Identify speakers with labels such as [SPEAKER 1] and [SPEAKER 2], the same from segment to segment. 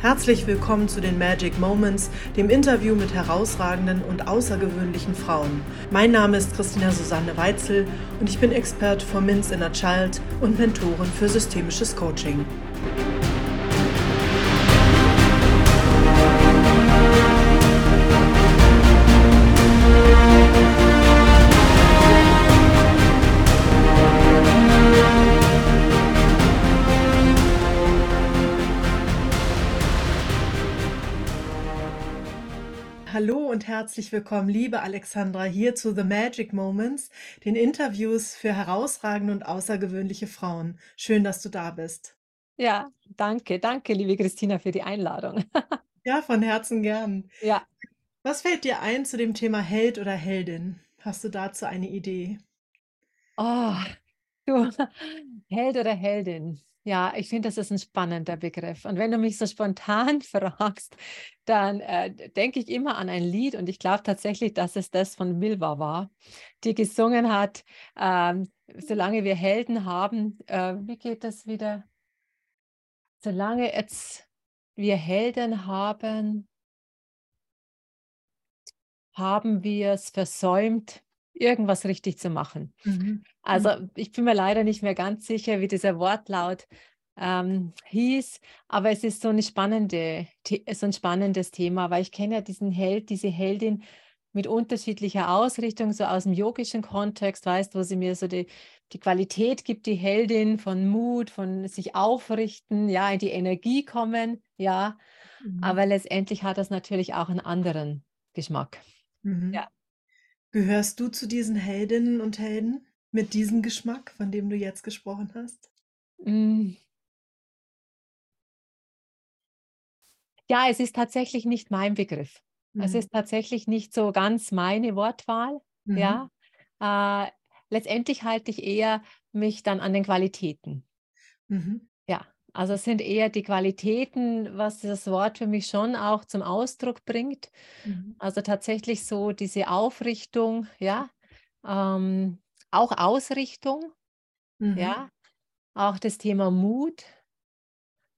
[SPEAKER 1] Herzlich willkommen zu den Magic Moments, dem Interview mit herausragenden und außergewöhnlichen Frauen. Mein Name ist Christina Susanne Weitzel und ich bin Expert for Min's Inner Child und Mentorin für systemisches Coaching. Und herzlich willkommen, liebe Alexandra, hier zu The Magic Moments, den Interviews für herausragende und außergewöhnliche Frauen. Schön, dass du da bist.
[SPEAKER 2] Ja, danke, danke, liebe Christina, für die Einladung.
[SPEAKER 1] Ja, von Herzen gern.
[SPEAKER 2] Ja.
[SPEAKER 1] Was fällt dir ein zu dem Thema Held oder Heldin? Hast du dazu eine Idee?
[SPEAKER 2] Oh, du, Held oder Heldin. Ja, ich finde, das ist ein spannender Begriff. Und wenn du mich so spontan fragst, dann äh, denke ich immer an ein Lied und ich glaube tatsächlich, dass es das von Milva war, die gesungen hat, ähm, solange wir Helden haben, äh, wie geht das wieder? Solange jetzt wir Helden haben, haben wir es versäumt, irgendwas richtig zu machen. Mhm. Also mhm. ich bin mir leider nicht mehr ganz sicher, wie dieser Wortlaut ähm, hieß, aber es ist so, eine spannende, so ein spannendes Thema, weil ich kenne ja diesen Held, diese Heldin mit unterschiedlicher Ausrichtung, so aus dem yogischen Kontext, weißt, wo sie mir so die, die Qualität gibt, die Heldin von Mut, von sich aufrichten, ja, in die Energie kommen, ja. Mhm. Aber letztendlich hat das natürlich auch einen anderen Geschmack.
[SPEAKER 1] Mhm. Ja. Gehörst du zu diesen Heldinnen und Helden mit diesem Geschmack, von dem du jetzt gesprochen hast?
[SPEAKER 2] Mm. Ja, es ist tatsächlich nicht mein Begriff. Mhm. Es ist tatsächlich nicht so ganz meine Wortwahl. Mhm. Ja, äh, letztendlich halte ich eher mich dann an den Qualitäten. Mhm. Ja, also es sind eher die Qualitäten, was das Wort für mich schon auch zum Ausdruck bringt. Mhm. Also tatsächlich so diese Aufrichtung, ja, ähm, auch Ausrichtung, mhm. ja, auch das Thema Mut,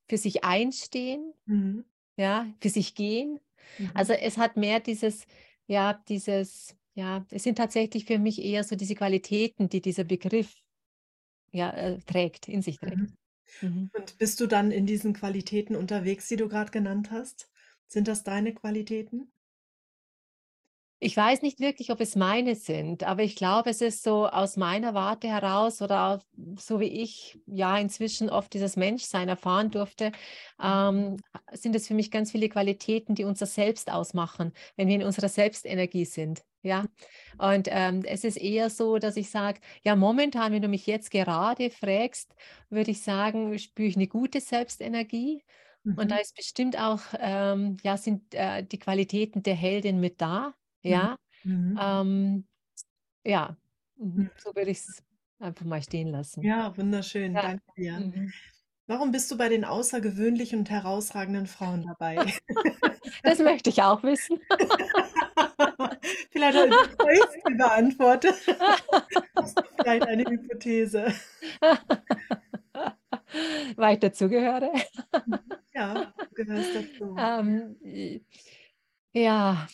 [SPEAKER 2] für sich einstehen, mhm. ja, für sich gehen. Mhm. Also es hat mehr dieses, ja, dieses, ja, es sind tatsächlich für mich eher so diese Qualitäten, die dieser Begriff ja, äh, trägt, in sich trägt.
[SPEAKER 1] Mhm. Mhm. Und bist du dann in diesen Qualitäten unterwegs, die du gerade genannt hast? Sind das deine Qualitäten?
[SPEAKER 2] Ich weiß nicht wirklich, ob es meine sind, aber ich glaube, es ist so aus meiner Warte heraus oder so wie ich ja inzwischen oft dieses Menschsein erfahren durfte, ähm, sind es für mich ganz viele Qualitäten, die unser Selbst ausmachen, wenn wir in unserer Selbstenergie sind. Ja, und ähm, es ist eher so, dass ich sage, ja, momentan, wenn du mich jetzt gerade fragst, würde ich sagen, spüre ich eine gute Selbstenergie. Mhm. Und da ist bestimmt auch, ähm, ja, sind äh, die Qualitäten der Heldin mit da. Mhm. Ja, mhm. ähm, ja, mhm. mhm. so würde ich es einfach mal stehen lassen.
[SPEAKER 1] Ja, wunderschön. Ja. Danke dir. Mhm. Warum bist du bei den außergewöhnlichen und herausragenden Frauen dabei?
[SPEAKER 2] Das möchte ich auch wissen.
[SPEAKER 1] Vielleicht habe ich die beantwortet. Du vielleicht eine Hypothese?
[SPEAKER 2] Weil ich dazugehöre?
[SPEAKER 1] Ja, du gehörst dazu.
[SPEAKER 2] Ähm, ja,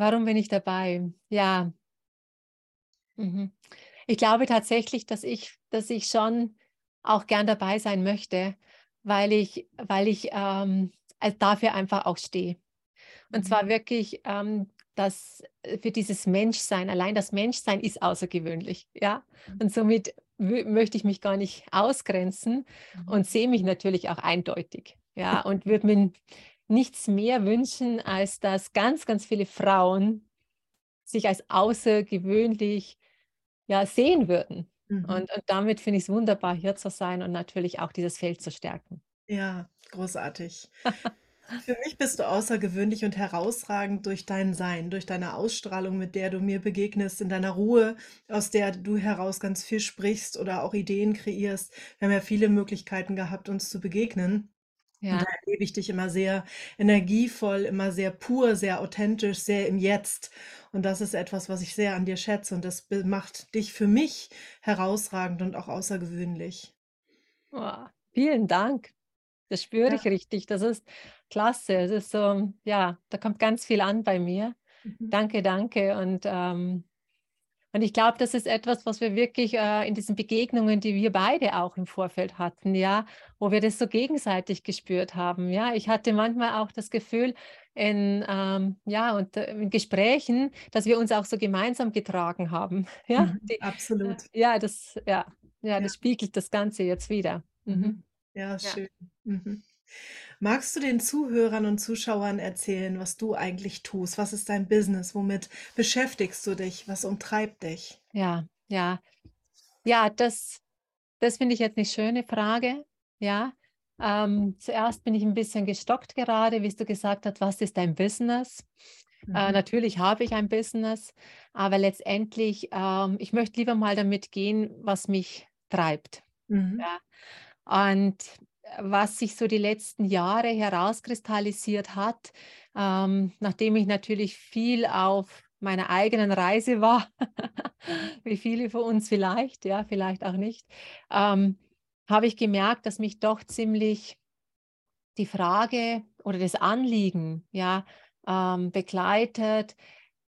[SPEAKER 2] Warum bin ich dabei? Ja. Mhm. Ich glaube tatsächlich, dass ich, dass ich schon auch gern dabei sein möchte, weil ich, weil ich ähm, dafür einfach auch stehe. Und mhm. zwar wirklich ähm, das äh, für dieses Menschsein, allein das Menschsein ist außergewöhnlich, ja. Mhm. Und somit möchte ich mich gar nicht ausgrenzen mhm. und sehe mich natürlich auch eindeutig, ja. Und würde mir nichts mehr wünschen, als dass ganz, ganz viele Frauen sich als außergewöhnlich ja, sehen würden. Mhm. Und, und damit finde ich es wunderbar, hier zu sein und natürlich auch dieses Feld zu stärken.
[SPEAKER 1] Ja, großartig. Für mich bist du außergewöhnlich und herausragend durch dein Sein, durch deine Ausstrahlung, mit der du mir begegnest, in deiner Ruhe, aus der du heraus ganz viel sprichst oder auch Ideen kreierst. Wir haben ja viele Möglichkeiten gehabt, uns zu begegnen. Und da erlebe ich dich immer sehr energievoll, immer sehr pur, sehr authentisch, sehr im Jetzt. Und das ist etwas, was ich sehr an dir schätze und das macht dich für mich herausragend und auch außergewöhnlich.
[SPEAKER 2] Oh, vielen Dank. Das spüre ich
[SPEAKER 1] Ja.
[SPEAKER 2] richtig. Das ist klasse. Es ist so, ja, da kommt ganz viel an bei mir.
[SPEAKER 1] Mhm.
[SPEAKER 2] Danke, danke. Und, ähm, und ich glaube, das ist etwas, was wir wirklich äh, in diesen Begegnungen, die wir beide auch im Vorfeld hatten, ja, wo wir das so gegenseitig gespürt haben. Ja, ich hatte manchmal auch das Gefühl in, ähm, ja, und, äh, in Gesprächen, dass wir uns auch so gemeinsam getragen haben. Ja,
[SPEAKER 1] Mhm.
[SPEAKER 2] die, äh,
[SPEAKER 1] Absolut.
[SPEAKER 2] ja, das, ja, ja,
[SPEAKER 1] Ja.
[SPEAKER 2] das spiegelt das Ganze jetzt wieder.
[SPEAKER 1] Mhm. Ja,
[SPEAKER 2] Ja.
[SPEAKER 1] schön. Mhm. Magst du den Zuhörern und Zuschauern erzählen, was du eigentlich tust? Was ist dein Business? Womit beschäftigst du dich? Was umtreibt dich?
[SPEAKER 2] Ja, ja. Ja, das das finde ich jetzt 'ne schöne Frage, ja. Ähm, zuerst bin ich 'n bisschen gestockt gerade, wie's du gesagt hast: „Was ist dein Business?“ Äh,
[SPEAKER 1] Mhm.
[SPEAKER 2] natürlich habe ich ein Business, aber letztendlich, ähm, ich möchte lieber mal damit gehen, was mich treibt,
[SPEAKER 1] Mhm.
[SPEAKER 2] ja. Und, äh, was sich so die letzten Jahre herauskristallisiert hat, ähm, nachdem ich natürlich viel auf meiner eigenen Reise war, wie viele von uns vielleicht, ja, vielleicht auch nicht, ähm, habe ich gemerkt, dass mich doch ziemlich die Frage oder das Anliegen, ja, ähm, begleitet,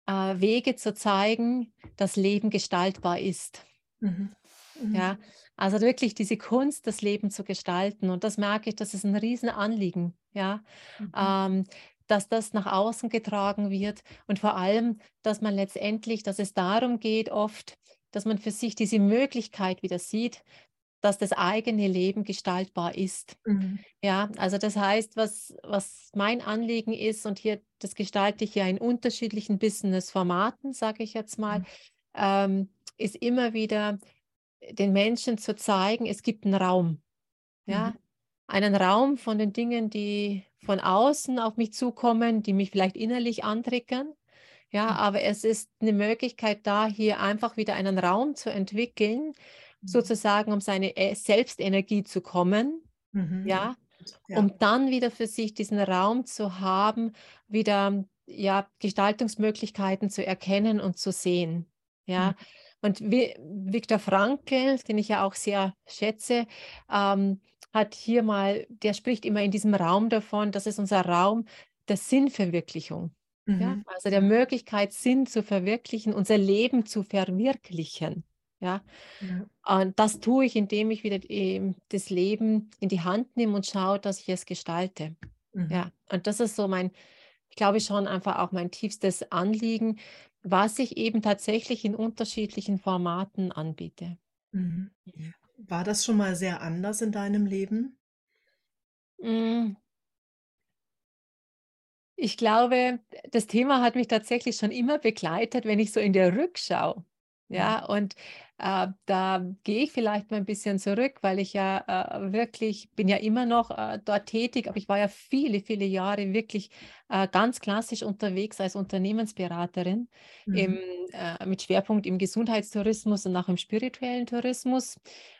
[SPEAKER 2] äh, Wege zu zeigen, dass Leben gestaltbar ist.
[SPEAKER 1] Mhm. Mhm.
[SPEAKER 2] Ja, also wirklich diese Kunst, das Leben zu gestalten. Und das merke ich, das ist 'n Riesenanliegen, ja,
[SPEAKER 1] Mhm.
[SPEAKER 2] ähm, dass das nach außen getragen wird und vor allem, dass man letztendlich dass es darum geht oft, dass man für sich diese Möglichkeit wieder sieht, dass das eigene Leben gestaltbar ist.
[SPEAKER 1] Mhm.
[SPEAKER 2] Ja, also das heißt, was was mein Anliegen ist und hier das gestalte ich ja in unterschiedlichen Business-Formaten, sage ich jetzt mal,
[SPEAKER 1] Mhm.
[SPEAKER 2] ähm, ist immer wieder, den Menschen zu zeigen, es gibt 'n Raum, ja?
[SPEAKER 1] Mhm.
[SPEAKER 2] Einen Raum von den Dingen, die von außen auf mich zukommen, die mich vielleicht innerlich antriggern, ja,
[SPEAKER 1] Mhm.
[SPEAKER 2] aber es ist 'ne Möglichkeit da, hier einfach wieder einen Raum zu entwickeln,
[SPEAKER 1] Mhm.
[SPEAKER 2] sozusagen um seine, äh, Selbstenergie zu kommen,
[SPEAKER 1] Mhm.
[SPEAKER 2] ja,
[SPEAKER 1] Ja.
[SPEAKER 2] um dann wieder für sich diesen Raum zu haben, wieder, ja, Gestaltungsmöglichkeiten zu erkennen und zu sehen, ja? Und Vi Viktor Frankl, den ich ja auch sehr schätze, ähm, hat hier mal der spricht immer in diesem Raum davon, das ist unser Raum der Sinnverwirklichung, ja?
[SPEAKER 1] Mhm.
[SPEAKER 2] Also, der
[SPEAKER 1] Ja.
[SPEAKER 2] Möglichkeit, Sinn zu verwirklichen, unser Leben zu verwirklichen, ja?
[SPEAKER 1] Ja.
[SPEAKER 2] Und das tue ich, indem ich wieder, ähm, das Leben in die Hand nehme und schaue, dass ich es gestalte,
[SPEAKER 1] Mhm.
[SPEAKER 2] ja? Und das ist so mein ich glaube schon einfach auch mein tiefstes Anliegen, was ich eben tatsächlich in unterschiedlichen Formaten anbiete.
[SPEAKER 1] Mhm.
[SPEAKER 2] Mhm.
[SPEAKER 1] War das schon mal sehr anders in deinem Leben?
[SPEAKER 2] Hm. Ich glaube, das Thema hat mich tatsächlich schon immer begleitet, wenn ich so in der Rückschau
[SPEAKER 1] Mhm.
[SPEAKER 2] ja, und, äh, da gehe ich vielleicht mal 'n bisschen zurück, weil ich ja, äh, wirklich bin ja immer noch, äh, dort tätig, aber ich war ja viele, viele Jahre wirklich, äh, ganz klassisch unterwegs als Unternehmensberaterin im
[SPEAKER 1] Mhm.
[SPEAKER 2] äh, mit Schwerpunkt im Gesundheitstourismus und auch im spirituellen Tourismus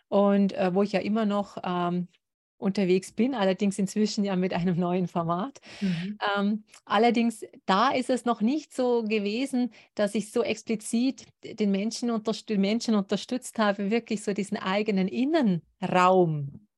[SPEAKER 2] und, äh, wo ich ja immer noch, ähm, unterwegs bin, allerdings inzwischen ja mit einem neuen Format.
[SPEAKER 1] Mhm.
[SPEAKER 2] Ähm, allerdings, da ist es noch nicht so gewesen, dass ich so explizit den Menschen den Menschen unterstützt habe, wirklich so diesen eigenen Innenraum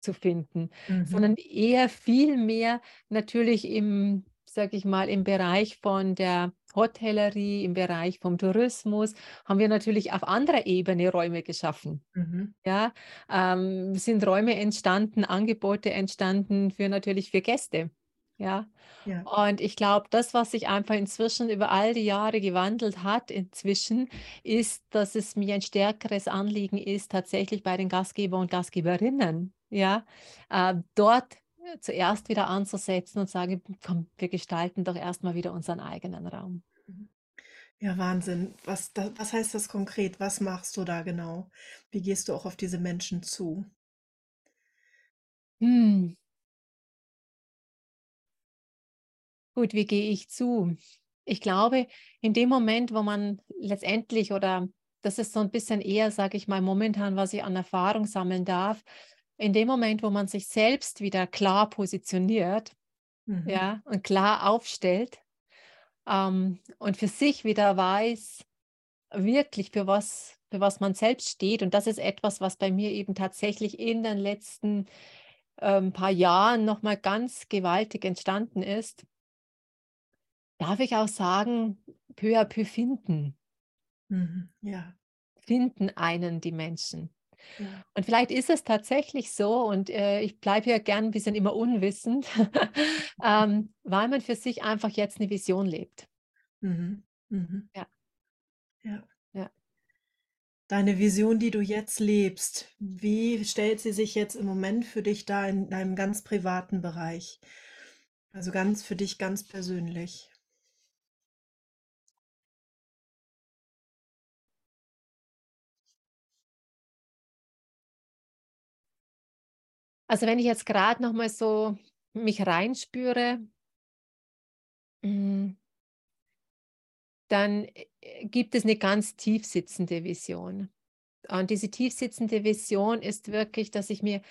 [SPEAKER 2] zu finden,
[SPEAKER 1] Mhm.
[SPEAKER 2] sondern eher viel mehr natürlich im sage ich mal, im Bereich von der Hotellerie, im Bereich vom Tourismus haben wir natürlich auf anderer Ebene Räume geschaffen,
[SPEAKER 1] Mhm.
[SPEAKER 2] ja? Ähm, sind Räume entstanden, Angebote entstanden für natürlich für Gäste, ja?
[SPEAKER 1] Ja.
[SPEAKER 2] Und ich glaube, das, was sich einfach inzwischen über all die Jahre gewandelt hat inzwischen, ist, dass es mir ein stärkeres Anliegen ist, tatsächlich bei den Gastgeber und Gastgeberinnen, ja, äh, dort, zuerst wieder anzusetzen und sage: „Komm, wir gestalten doch erst mal wieder unseren eigenen Raum.“
[SPEAKER 1] Mhm. Ja, Wahnsinn. Was da was heißt das konkret? Was machst du da genau? Wie gehst du auch auf diese Menschen zu?
[SPEAKER 2] Hm. Gut, wie gehe ich zu? Ich glaube, in dem Moment, wo man letztendlich oder das ist so 'n bisschen eher, sage ich mal, momentan, was ich an Erfahrung sammeln darf, in dem Moment, wo man sich selbst wieder klar positioniert,
[SPEAKER 1] Mhm.
[SPEAKER 2] ja, und klar aufstellt, ähm, und für sich wieder weiß, wirklich für was für was man selbst steht. Und das ist etwas, was bei mir eben tatsächlich in den letzten ähm, paar Jahren nochmal ganz gewaltig entstanden ist. Darf ich auch sagen, peu à peu finden.
[SPEAKER 1] Mhm. Ja.
[SPEAKER 2] Finden einen die Menschen.
[SPEAKER 1] Ja.
[SPEAKER 2] Und vielleicht ist es tatsächlich so, und äh, ich bleibe hier gern ein bisschen immer unwissend, ähm, weil man für sich einfach jetzt eine Vision lebt.
[SPEAKER 1] Mhm. Mhm.
[SPEAKER 2] Ja.
[SPEAKER 1] Ja.
[SPEAKER 2] Ja.
[SPEAKER 1] Deine Vision, die du jetzt lebst, wie stellt sie sich jetzt im Moment für dich da in deinem ganz privaten Bereich? Also ganz für dich ganz persönlich.
[SPEAKER 2] Also wenn ich jetzt gerade noch mal so mich reinspüre, hm, dann äh, gibt es eine ganz tief sitzende Vision. Und diese tief sitzende Vision ist wirklich, dass ich mir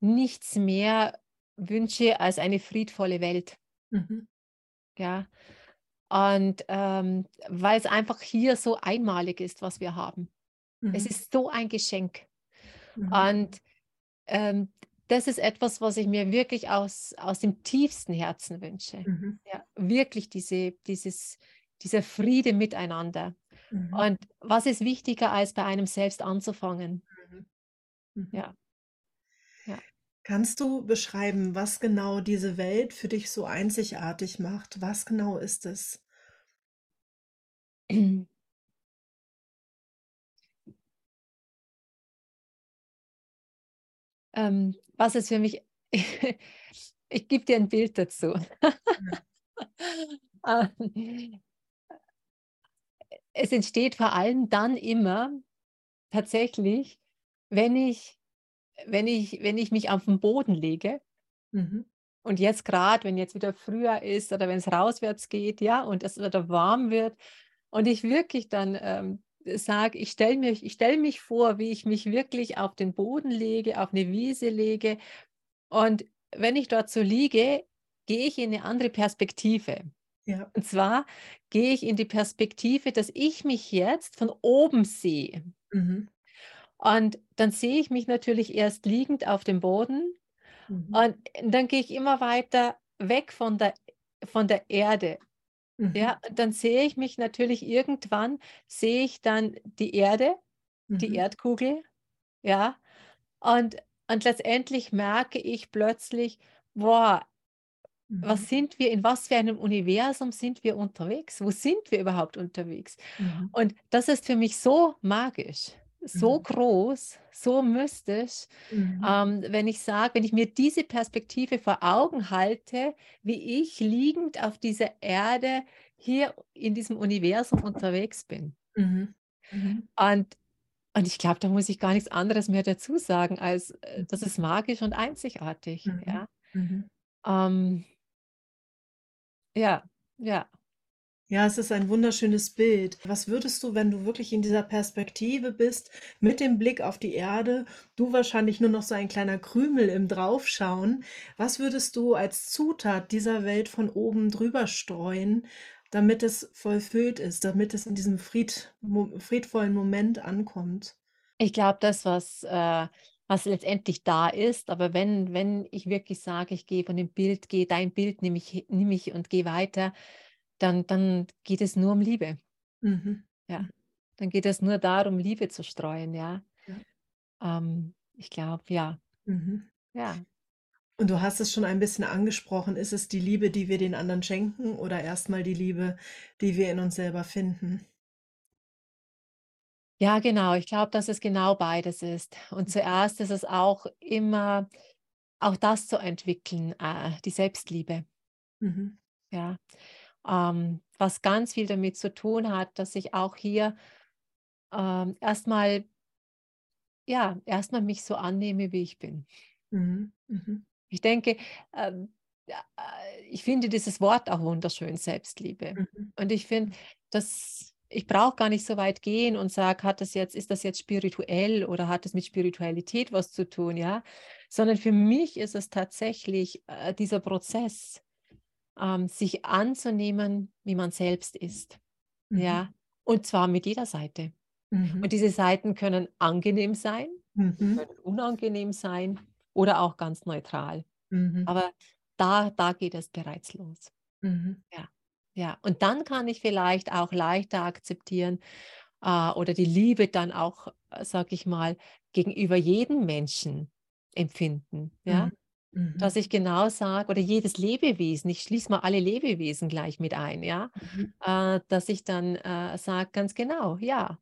[SPEAKER 2] nichts mehr wünsche als eine friedvolle Welt.
[SPEAKER 1] Mhm.
[SPEAKER 2] Ja. Und ähm, weil es einfach hier so einmalig ist, was wir haben. Es
[SPEAKER 1] Mhm.
[SPEAKER 2] ist so ein Geschenk.
[SPEAKER 1] Mhm.
[SPEAKER 2] Und ähm, das ist etwas, was ich mir wirklich aus, aus dem tiefsten Herzen wünsche.
[SPEAKER 1] Mhm.
[SPEAKER 2] Ja, wirklich diese, dieses, dieser Friede miteinander.
[SPEAKER 1] Mhm.
[SPEAKER 2] Und was ist wichtiger, als bei einem selbst anzufangen?
[SPEAKER 1] Mhm. Mhm.
[SPEAKER 2] Ja. Ja.
[SPEAKER 1] Kannst du beschreiben, was genau diese Welt für dich so einzigartig macht? Was genau ist es?
[SPEAKER 2] Ähm, was ist für mich, ich gebe dir ein Bild dazu. Ähm, es entsteht vor allem dann immer tatsächlich, wenn ich, wenn ich, wenn ich mich auf den Boden lege
[SPEAKER 1] Mhm.
[SPEAKER 2] und jetzt gerade, wenn jetzt wieder früher ist oder wenn es rauswärts geht, ja, und es wieder warm wird und ich wirklich dann ähm, sage, ich stelle mich, ich stell mich vor, wie ich mich wirklich auf den Boden lege, auf eine Wiese lege und wenn ich dort so liege, gehe ich in eine andere Perspektive.
[SPEAKER 1] Ja.
[SPEAKER 2] Und zwar gehe ich in die Perspektive, dass ich mich jetzt von oben sehe.
[SPEAKER 1] Mhm.
[SPEAKER 2] Und dann sehe ich mich natürlich erst liegend auf dem Boden
[SPEAKER 1] Mhm.
[SPEAKER 2] und dann gehe ich immer weiter weg von der, von der Erde.
[SPEAKER 1] Mhm.
[SPEAKER 2] Ja, und dann sehe ich mich natürlich irgendwann, sehe ich dann die Erde, die
[SPEAKER 1] Mhm.
[SPEAKER 2] Erdkugel, ja, und, und letztendlich merke ich plötzlich, boah,
[SPEAKER 1] Mhm.
[SPEAKER 2] was sind wir, in was für einem Universum sind wir unterwegs? Wo sind wir überhaupt unterwegs?
[SPEAKER 1] Mhm.
[SPEAKER 2] Und das ist für mich so magisch, so
[SPEAKER 1] Mhm.
[SPEAKER 2] groß, so mystisch,
[SPEAKER 1] Mhm.
[SPEAKER 2] ähm, wenn ich sage, wenn ich mir diese Perspektive vor Augen halte, wie ich liegend auf dieser Erde hier in diesem Universum unterwegs bin.
[SPEAKER 1] Mhm. Mhm.
[SPEAKER 2] Und, und ich glaube, da muss ich gar nichts anderes mehr dazu sagen, als äh, das
[SPEAKER 1] Mhm.
[SPEAKER 2] ist magisch und einzigartig.
[SPEAKER 1] Mhm.
[SPEAKER 2] Ja. Ähm, ja, ja.
[SPEAKER 1] Ja, es ist ein wunderschönes Bild. Was würdest du, wenn du wirklich in dieser Perspektive bist, mit dem Blick auf die Erde, du wahrscheinlich nur noch so ein kleiner Krümel im Draufschauen, was würdest du als Zutat dieser Welt von oben drüber streuen, damit es vollfüllt ist, damit es in diesem Fried, friedvollen Moment ankommt?
[SPEAKER 2] Ich glaube, das, was, äh, was letztendlich da ist, aber wenn, wenn ich wirklich sage, ich gehe von dem Bild, gehe dein Bild, nehme ich, nimm ich und gehe weiter, dann, dann geht es nur um Liebe.
[SPEAKER 1] Mhm.
[SPEAKER 2] Ja. Dann geht es nur darum, Liebe zu streuen, ja.
[SPEAKER 1] Ja.
[SPEAKER 2] Ähm, ich glaube, ja.
[SPEAKER 1] Mhm.
[SPEAKER 2] Ja.
[SPEAKER 1] Und du hast es schon ein bisschen angesprochen. Ist es die Liebe, die wir den anderen schenken oder erstmal die Liebe, die wir in uns selber finden?
[SPEAKER 2] Ja, genau. Ich glaube, dass es genau beides ist. Und zuerst ist es auch immer, auch das zu entwickeln, äh, die Selbstliebe.
[SPEAKER 1] Mhm.
[SPEAKER 2] Ja. Ähm, was ganz viel damit zu tun hat, dass ich auch hier ähm, erstmal, ja, erstmal mich so annehme, wie ich bin.
[SPEAKER 1] Mhm. Mhm.
[SPEAKER 2] Ich denke, ähm, äh, ich finde dieses Wort auch wunderschön, Selbstliebe.
[SPEAKER 1] Mhm.
[SPEAKER 2] Und ich finde, dass ich brauche gar nicht so weit gehen und sage, hat das jetzt, ist das jetzt spirituell oder hat es mit Spiritualität was zu tun, ja? Sondern für mich ist es tatsächlich äh, dieser Prozess, ähm, sich anzunehmen, wie man selbst ist.
[SPEAKER 1] Mhm.
[SPEAKER 2] Ja, und zwar mit jeder Seite. Und
[SPEAKER 1] Mhm.
[SPEAKER 2] diese Seiten können angenehm sein,
[SPEAKER 1] Mhm.
[SPEAKER 2] können unangenehm sein oder auch ganz neutral.
[SPEAKER 1] Mhm.
[SPEAKER 2] Aber da da geht es bereits los.
[SPEAKER 1] Mhm.
[SPEAKER 2] Ja, ja. Und dann kann ich vielleicht auch leichter akzeptieren, äh, oder die Liebe dann auch, äh, sage ich mal, gegenüber jedem Menschen empfinden, ja?
[SPEAKER 1] Mhm. Mhm.
[SPEAKER 2] Dass ich genau sage oder jedes Lebewesen, ich schließe mal alle Lebewesen gleich mit ein, ja?
[SPEAKER 1] Mhm.
[SPEAKER 2] Äh, dass ich dann, äh, sage ganz genau: „Ja,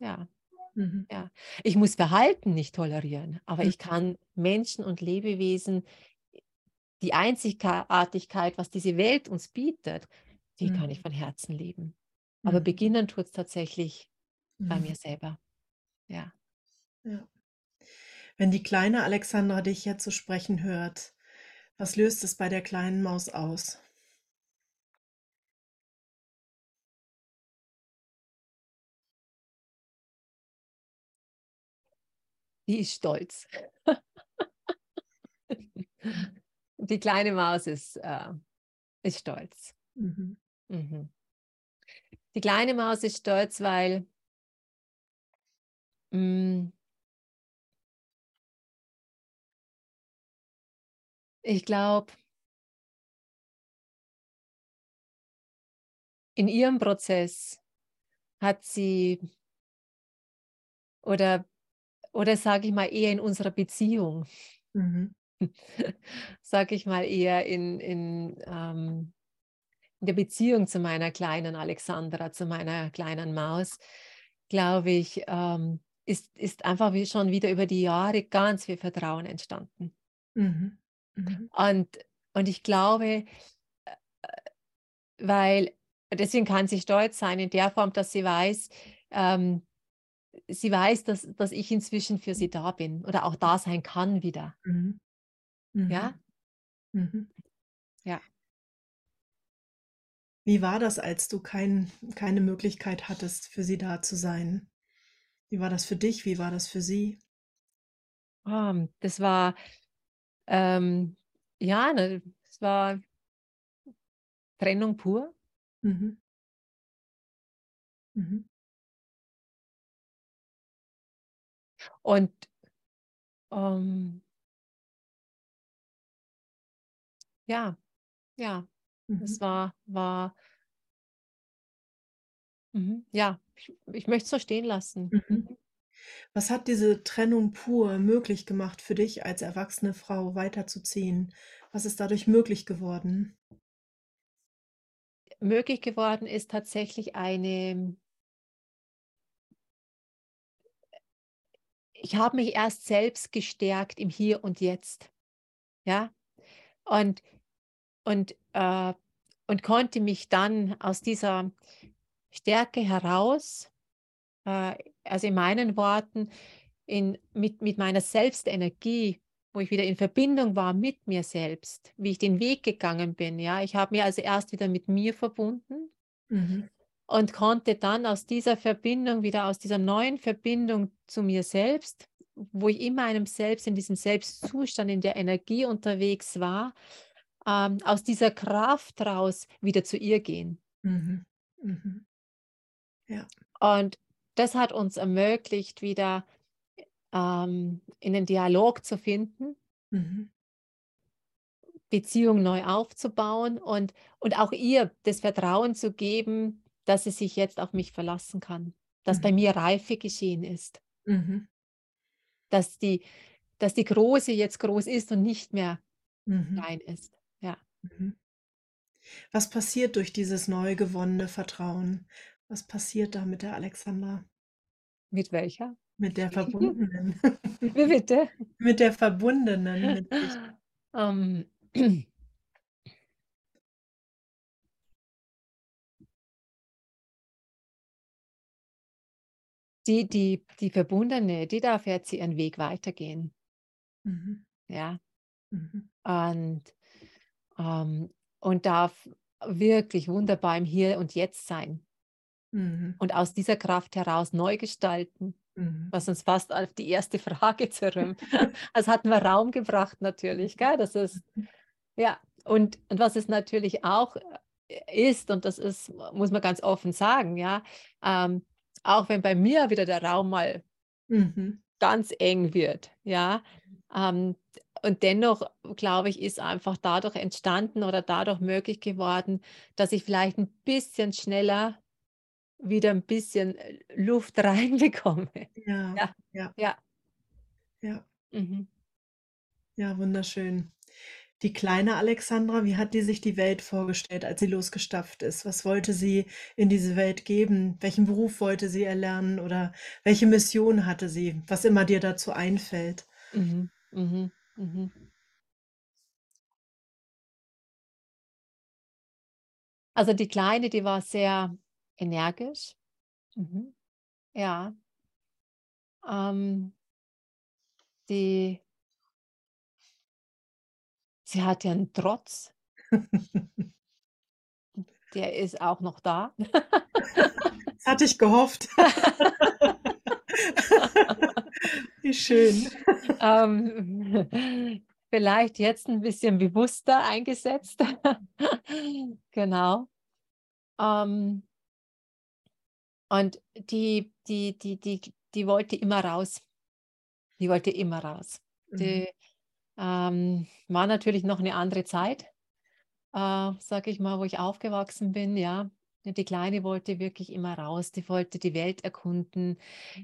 [SPEAKER 2] ja,
[SPEAKER 1] Mhm.
[SPEAKER 2] ja.“ Ich muss Verhalten nicht tolerieren, aber
[SPEAKER 1] Mhm.
[SPEAKER 2] ich kann Menschen und Lebewesen die Einzigartigkeit, was diese Welt uns bietet, die
[SPEAKER 1] Mhm.
[SPEAKER 2] kann ich von Herzen lieben. Aber
[SPEAKER 1] Mhm.
[SPEAKER 2] beginnen tut's tatsächlich bei
[SPEAKER 1] Mhm.
[SPEAKER 2] mir selber. Ja.
[SPEAKER 1] Ja. Wenn die kleine Alexandra dich jetzt so sprechen hört, was löst es bei der kleinen Maus aus?
[SPEAKER 2] Die ist stolz. Die kleine Maus ist, äh ist stolz.
[SPEAKER 1] Mhm.
[SPEAKER 2] Mhm. Die kleine Maus ist stolz, weil hm ich glaube in ihrem Prozess hat sie oder oder sage ich mal, eher in unserer Beziehung
[SPEAKER 1] Mhm.
[SPEAKER 2] sage ich mal, eher in in, ähm in der Beziehung zu meiner kleinen Alexandra, zu meiner kleinen Maus, glaube ich, ähm, ist ist einfach wie schon wieder über die Jahre ganz viel Vertrauen entstanden.
[SPEAKER 1] Mhm. Mhm.
[SPEAKER 2] Und und ich glaube, äh, weil deswegen kann sie stolz sein in der Form, dass sie weiß ähm, sie weiß, dass dass ich inzwischen für sie da bin oder auch da sein kann wieder.
[SPEAKER 1] Mhm. Mhm.
[SPEAKER 2] Ja?
[SPEAKER 1] Mhm.
[SPEAKER 2] Ja.
[SPEAKER 1] Wie war das, als du kein keine Möglichkeit hattest, für sie da zu sein? Wie war das für dich? Wie war das für sie?
[SPEAKER 2] Ähm, das war, ähm ja, ne, es war Trennung pur.
[SPEAKER 1] Mhm. Mhm.
[SPEAKER 2] Und, ähm ja, ja,
[SPEAKER 1] Mhm.
[SPEAKER 2] es war war Mhm, ja, ich ich möchte es so stehen lassen.
[SPEAKER 1] Mhm. Was hat diese Trennung pur möglich gemacht für dich als erwachsene Frau weiterzuziehen? Was ist dadurch möglich geworden?
[SPEAKER 2] Möglich geworden ist tatsächlich eine ich habe mich erst selbst gestärkt im Hier und Jetzt, ja? Und und, äh und konnte mich dann aus dieser Stärke heraus, äh also in meinen Worten, in mit mit meiner Selbstenergie, wo ich wieder in Verbindung war mit mir selbst, wie ich den Weg gegangen bin, ja? Ich habe mich also erst wieder mit mir verbunden
[SPEAKER 1] Mhm.
[SPEAKER 2] und konnte dann aus dieser Verbindung wieder aus dieser neuen Verbindung zu mir selbst, wo ich in meinem Selbst, in diesem Selbstzustand, in der Energie unterwegs war, ähm, aus dieser Kraft raus wieder zu ihr gehen.
[SPEAKER 1] Mhm. Mhm. Ja.
[SPEAKER 2] Und das hat uns ermöglicht, wieder, ähm, in den Dialog zu finden
[SPEAKER 1] Mhm.
[SPEAKER 2] Beziehung neu aufzubauen und und auch ihr das Vertrauen zu geben, dass sie sich jetzt auf mich verlassen kann, dass
[SPEAKER 1] Mhm.
[SPEAKER 2] bei mir Reife geschehen ist.
[SPEAKER 1] Mhm.
[SPEAKER 2] Dass die dass die Große jetzt groß ist und nicht mehr
[SPEAKER 1] Mhm.
[SPEAKER 2] klein ist, ja.
[SPEAKER 1] Mhm. Was passiert durch dieses neu gewonnene Vertrauen? Was passiert da mit der Alexandra?
[SPEAKER 2] Mit welcher?
[SPEAKER 1] Mit der Verbundenen.
[SPEAKER 2] Wie bitte?
[SPEAKER 1] Mit der Verbundenen mit sich.
[SPEAKER 2] Ähm Die die die Verbundene, die darf jetzt ihren Weg weitergehen.
[SPEAKER 1] Mhm.
[SPEAKER 2] Ja.
[SPEAKER 1] Mhm.
[SPEAKER 2] Und, ähm und darf wirklich wunderbar im Hier und Jetzt sein.
[SPEAKER 1] Mhm.
[SPEAKER 2] Und aus dieser Kraft heraus neu gestalten,
[SPEAKER 1] Mhm.
[SPEAKER 2] was uns fast auf die erste Frage zurümm also, hatten wir Raum gebracht natürlich, gell? Das ist
[SPEAKER 1] Mhm.
[SPEAKER 2] ja, und und was es natürlich auch, äh, ist und das ist muss man ganz offen sagen, ja, ähm, auch wenn bei mir wieder der Raum mal
[SPEAKER 1] Mhm.
[SPEAKER 2] ganz eng wird, ja. Ähm, und dennoch, glaube ich, ist einfach dadurch entstanden oder dadurch möglich geworden, dass ich vielleicht ein bisschen schneller wieder ein bisschen, äh, Luft reinbekomme.
[SPEAKER 1] Ja,
[SPEAKER 2] Ja,
[SPEAKER 1] ja,
[SPEAKER 2] ja.
[SPEAKER 1] ja,
[SPEAKER 2] Mhm.
[SPEAKER 1] ja, wunderschön. Die kleine Alexandra, wie hat die sich die Welt vorgestellt, als sie losgestapft ist? Was wollte sie in diese Welt geben? Welchen Beruf wollte sie erlernen oder welche Mission hatte sie? Was immer dir dazu einfällt.
[SPEAKER 2] Mhm. Mhm. Mhm. Also, die Kleine, die war sehr energisch. Mhm. Ja. Ähm, die sie hatte einen Trotz, der ist auch noch da.
[SPEAKER 1] Das hatte ich gehofft. Wie schön.
[SPEAKER 2] Ähm, vielleicht jetzt ein bisschen bewusster eingesetzt. Genau. Ähm, und die die die die die wollte immer raus. Die wollte immer raus.
[SPEAKER 1] Mhm.
[SPEAKER 2] Die, ähm, war natürlich noch eine andere Zeit, äh, sage ich mal, wo ich aufgewachsen bin, ja. Die Kleine wollte wirklich immer raus. Die wollte die Welt erkunden.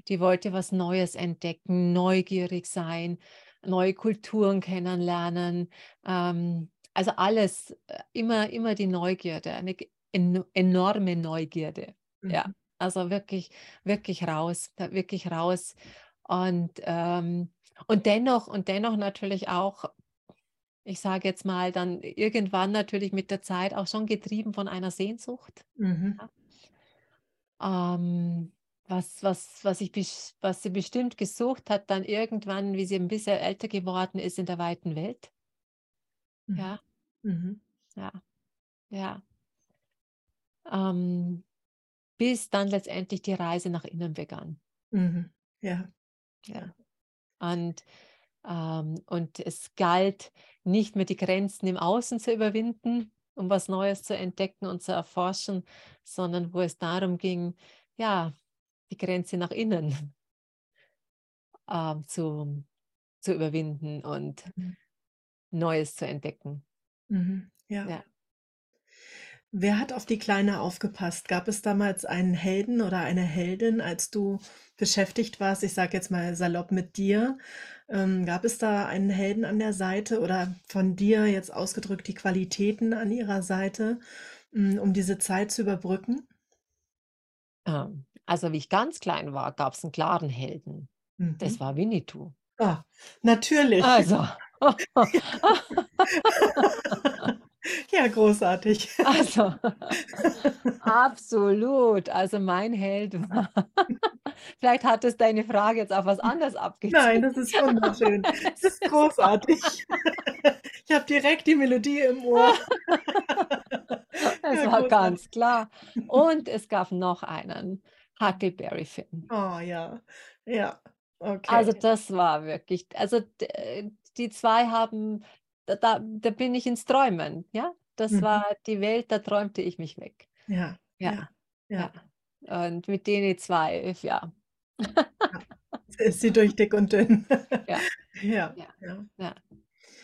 [SPEAKER 2] Die wollte was Neues entdecken, neugierig sein, neue Kulturen kennenlernen. Ähm, also alles, äh, immer immer die Neugierde, eine enorme Neugierde. Ja,
[SPEAKER 1] Mhm.
[SPEAKER 2] Also wirklich wirklich raus, wirklich raus. Und, ähm und dennoch und dennoch natürlich auch ich sage jetzt mal, dann irgendwann natürlich mit der Zeit auch schon getrieben von einer Sehnsucht,
[SPEAKER 1] Mhm.
[SPEAKER 2] ja. Ähm, was was was ich was sie bestimmt gesucht hat dann irgendwann, wie sie ein bisschen älter geworden ist in der weiten Welt.
[SPEAKER 1] Mhm.
[SPEAKER 2] Ja,
[SPEAKER 1] Mhm.
[SPEAKER 2] ja, ja. Ähm, bis dann letztendlich die Reise nach innen begann.
[SPEAKER 1] Mhm. Ja,
[SPEAKER 2] Ja. Und, ähm und es galt, nicht mehr die Grenzen im Außen zu überwinden, um was Neues zu entdecken und zu erforschen, sondern wo es darum ging, ja, die Grenze nach innen, ähm, zu zu überwinden und
[SPEAKER 1] Mhm.
[SPEAKER 2] Neues zu entdecken.
[SPEAKER 1] Mhm. Ja.
[SPEAKER 2] Ja.
[SPEAKER 1] Wer hat auf die Kleine aufgepasst? Gab es damals einen Helden oder eine Heldin, als du beschäftigt warst, ich sage jetzt mal salopp mit dir? Ähm, gab es da einen Helden an der Seite oder von dir jetzt ausgedrückt die Qualitäten an ihrer Seite, hm, um diese Zeit zu überbrücken?
[SPEAKER 2] Ähm, also, wie ich ganz klein war, gab es einen klaren Helden.
[SPEAKER 1] Mhm.
[SPEAKER 2] Das war Winnetou.
[SPEAKER 1] Ah, natürlich.
[SPEAKER 2] Also
[SPEAKER 1] Ja, großartig.
[SPEAKER 2] Also, absolut. Also, mein Held war vielleicht hat es deine Frage jetzt auf was anderes
[SPEAKER 1] Nein,
[SPEAKER 2] abgezielt.
[SPEAKER 1] das ist wunderschön. Das ist großartig. Ich habe direkt die Melodie im Ohr.
[SPEAKER 2] es
[SPEAKER 1] Ja,
[SPEAKER 2] war ganz klar. Und es gab noch einen, Huckleberry Finn.
[SPEAKER 1] Oh ja, ja,
[SPEAKER 2] Also,
[SPEAKER 1] okay.
[SPEAKER 2] das war wirklich also, äh, die 2 haben da da da bin ich ins Träumen, ja? Das
[SPEAKER 1] Mhm.
[SPEAKER 2] war die Welt, da träumte ich mich weg.
[SPEAKER 1] Ja,
[SPEAKER 2] Ja,
[SPEAKER 1] ja,
[SPEAKER 2] ja. Und mit denen 2, ja.
[SPEAKER 1] ja. Ist sie durch dick und dünn.
[SPEAKER 2] Ja,
[SPEAKER 1] Ja,
[SPEAKER 2] ja,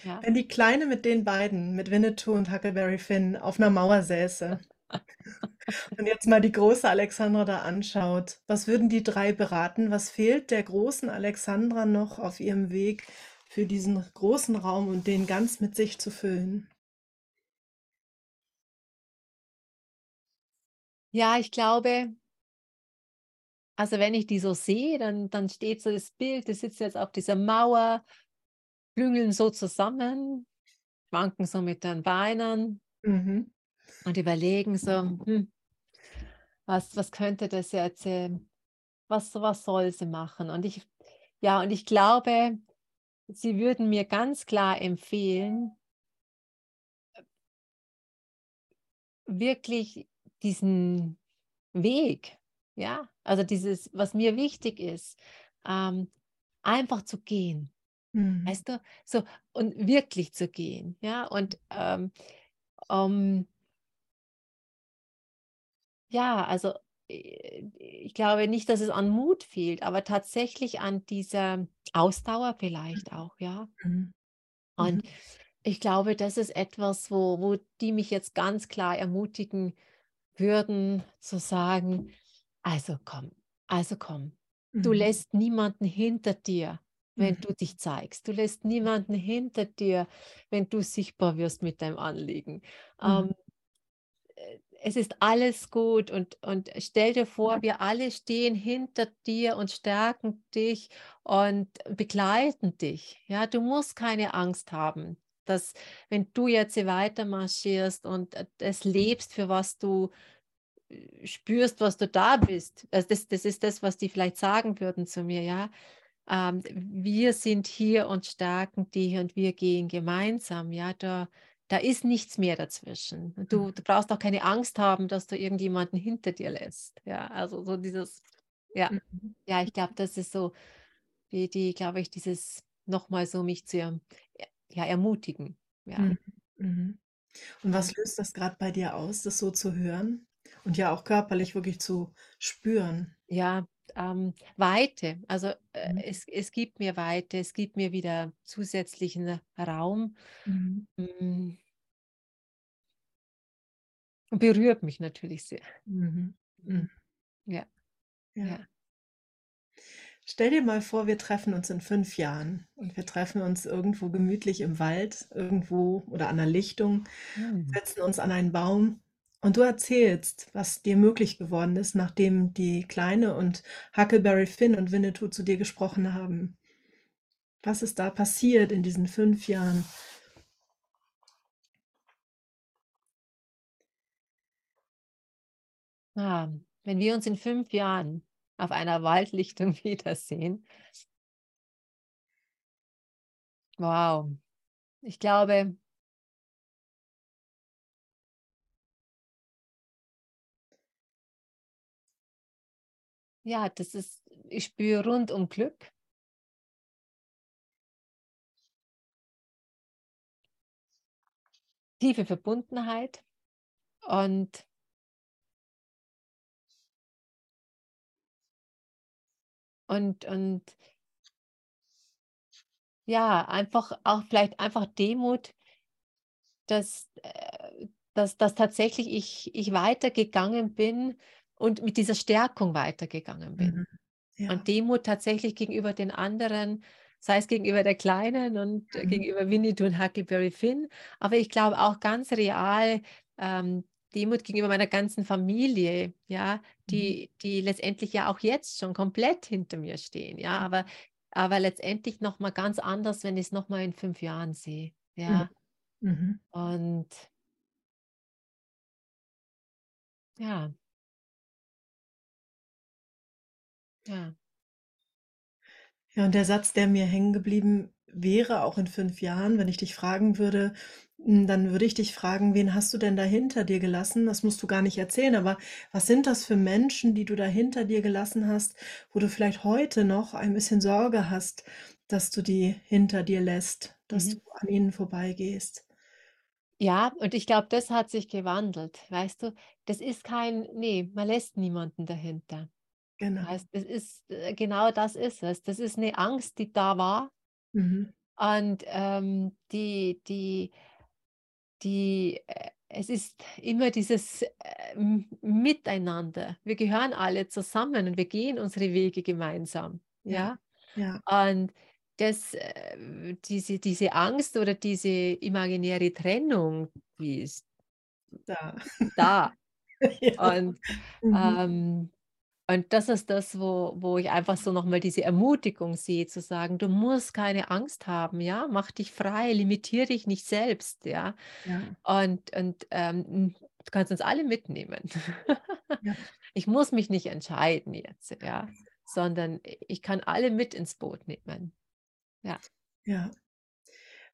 [SPEAKER 1] ja. Wenn die Kleine mit den beiden, mit Winnetou und Huckleberry Finn auf 'ner Mauer säße und jetzt mal die große Alexandra da anschaut, was würden die 3 beraten? Was fehlt der großen Alexandra noch auf ihrem Weg für diesen großen Raum und den ganz mit sich zu füllen?
[SPEAKER 2] Ja, ich glaube also, wenn ich die so sehe, dann dann steht so das Bild, die sitzen jetzt auf dieser Mauer, klüngeln so zusammen, schwanken so mit den Beinen
[SPEAKER 1] Mhm.
[SPEAKER 2] und überlegen so: „Hm, was was könnte das jetzt, ähm was was soll sie machen?“ Und ich ja, und ich glaube, sie würden mir ganz klar empfehlen wirklich diesen Weg, ja, also dieses, was mir wichtig ist, ähm, einfach zu gehen,
[SPEAKER 1] Mhm.
[SPEAKER 2] weißt du? So und wirklich zu gehen, ja, und, ähm, ähm ja, also ich glaube nicht, dass es an Mut fehlt, aber tatsächlich an dieser Ausdauer vielleicht auch, ja.
[SPEAKER 1] Mhm.
[SPEAKER 2] Und
[SPEAKER 1] Mhm.
[SPEAKER 2] ich glaube, das ist etwas, wo wo die mich jetzt ganz klar ermutigen würden, zu sagen: „Also komm, also komm. Du
[SPEAKER 1] Mhm.
[SPEAKER 2] lässt niemanden hinter dir, wenn
[SPEAKER 1] Mhm.
[SPEAKER 2] du dich zeigst. Du lässt niemanden hinter dir, wenn du sichtbar wirst mit deinem Anliegen.
[SPEAKER 1] Mhm.
[SPEAKER 2] Ähm, äh, es ist alles gut und und stell dir vor, wir alle stehen hinter dir und stärken dich und begleiten dich. Ja, du musst keine Angst haben, dass wenn du jetzt hier weiter marschierst und, äh, das lebst, für was du, äh, spürst, was du da bist. Also, das das ist das, was die vielleicht sagen würden zu mir, ja. Ähm, wir sind hier und stärken dich und wir gehen gemeinsam, ja. Da da ist nichts mehr dazwischen. Und
[SPEAKER 1] Mhm.
[SPEAKER 2] du du brauchst auch keine Angst haben, dass du irgendjemanden hinter dir lässt. Ja, also so dieses ja.
[SPEAKER 1] Mhm.
[SPEAKER 2] Ja, ich glaube, das ist so die die glaube ich, dieses noch mal so mich zu erm ja, ermutigen, ja.
[SPEAKER 1] Mhm. Und was löst das grad bei dir aus, das so zu hören und ja auch körperlich wirklich zu spüren?
[SPEAKER 2] ja, ähm, Weite. Also, äh,
[SPEAKER 1] Mhm.
[SPEAKER 2] es es gibt mir Weite, es gibt mir wieder zusätzlichen Raum.
[SPEAKER 1] Mhm.
[SPEAKER 2] Hm berührt mich natürlich sehr.
[SPEAKER 1] Mhm. Mhm.
[SPEAKER 2] Mhm. Ja,
[SPEAKER 1] Ja.
[SPEAKER 2] ja.
[SPEAKER 1] Stell dir mal vor, wir treffen uns in 5 Jahren und wir treffen uns irgendwo gemütlich im Wald irgendwo oder an 'ner Lichtung,
[SPEAKER 2] Mhm.
[SPEAKER 1] setzen uns an einen Baum und du erzählst, was dir möglich geworden ist, nachdem die Kleine und Huckleberry Finn und Winnetou zu dir gesprochen haben. Was ist da passiert in diesen 5 Jahren?
[SPEAKER 2] Ah, wenn wir uns in 5 Jahren auf einer Waldlichtung wiedersehen wow, ich glaube ja, das ist ich spüre rundum Glück. Tiefe Verbundenheit und und und ja, einfach auch vielleicht einfach Demut dass äh, dass dass tatsächlich ich ich weitergegangen bin und mit dieser Stärkung weitergegangen bin.
[SPEAKER 1] Mhm. Ja.
[SPEAKER 2] Und Demut tatsächlich gegenüber den anderen, sei es gegenüber der Kleinen und
[SPEAKER 1] Mhm.
[SPEAKER 2] gegenüber Winnetou und Huckleberry Finn, aber ich glaube auch ganz real, ähm, Demut gegenüber meiner ganzen Familie, ja,
[SPEAKER 1] Mhm.
[SPEAKER 2] die die letztendlich ja auch jetzt schon komplett hinter mir stehen, ja, aber aber letztendlich noch mal ganz anders, wenn ich's noch mal in 5 Jahren sehe,
[SPEAKER 1] Mhm.
[SPEAKER 2] ja.
[SPEAKER 1] Mhm.
[SPEAKER 2] Und ja. Ja.
[SPEAKER 1] Ja, und der Satz, der mir hängen geblieben wäre, auch in 5 Jahren, wenn ich dich fragen würde hm, dann würde ich dich fragen: „Wen hast du denn da hinter dir gelassen?“ Das musst du gar nicht erzählen, aber was sind das für Menschen, die du da hinter dir gelassen hast, wo du vielleicht heute noch ein bisschen Sorge hast, dass du die hinter dir lässt, dass du
[SPEAKER 2] Mhm.
[SPEAKER 1] an ihnen vorbeigehst?
[SPEAKER 2] Ja, und ich glaube, das hat sich gewandelt, weißt du? Das ist kein ne, man lässt niemanden dahinter.
[SPEAKER 1] Genau.
[SPEAKER 2] Weißt, das ist äh, genau das ist es. Das ist 'ne Angst, die da war
[SPEAKER 1] Mhm.
[SPEAKER 2] und, ähm, die die die äh, es ist immer dieses, äh, Miteinander. Wir gehören alle zusammen und wir gehen unsere Wege gemeinsam,
[SPEAKER 1] Ja,
[SPEAKER 2] ja?
[SPEAKER 1] ja.
[SPEAKER 2] Und das äh, diese diese Angst oder diese imaginäre Trennung, die ist
[SPEAKER 1] Da.
[SPEAKER 2] da.
[SPEAKER 1] Ja.
[SPEAKER 2] Und,
[SPEAKER 1] Mhm.
[SPEAKER 2] ähm und das ist das, wo wo ich einfach so noch mal diese Ermutigung sehe, zu sagen: „Du musst keine Angst haben, ja? Mach dich frei, limitiere dich nicht selbst, ja?“
[SPEAKER 1] Ja.
[SPEAKER 2] Und und, ähm, hm, du kannst uns alle mitnehmen.
[SPEAKER 1] Ja.
[SPEAKER 2] Ich muss mich nicht entscheiden jetzt, ja, sondern i ich kann alle mit ins Boot nehmen. Ja.
[SPEAKER 1] Ja.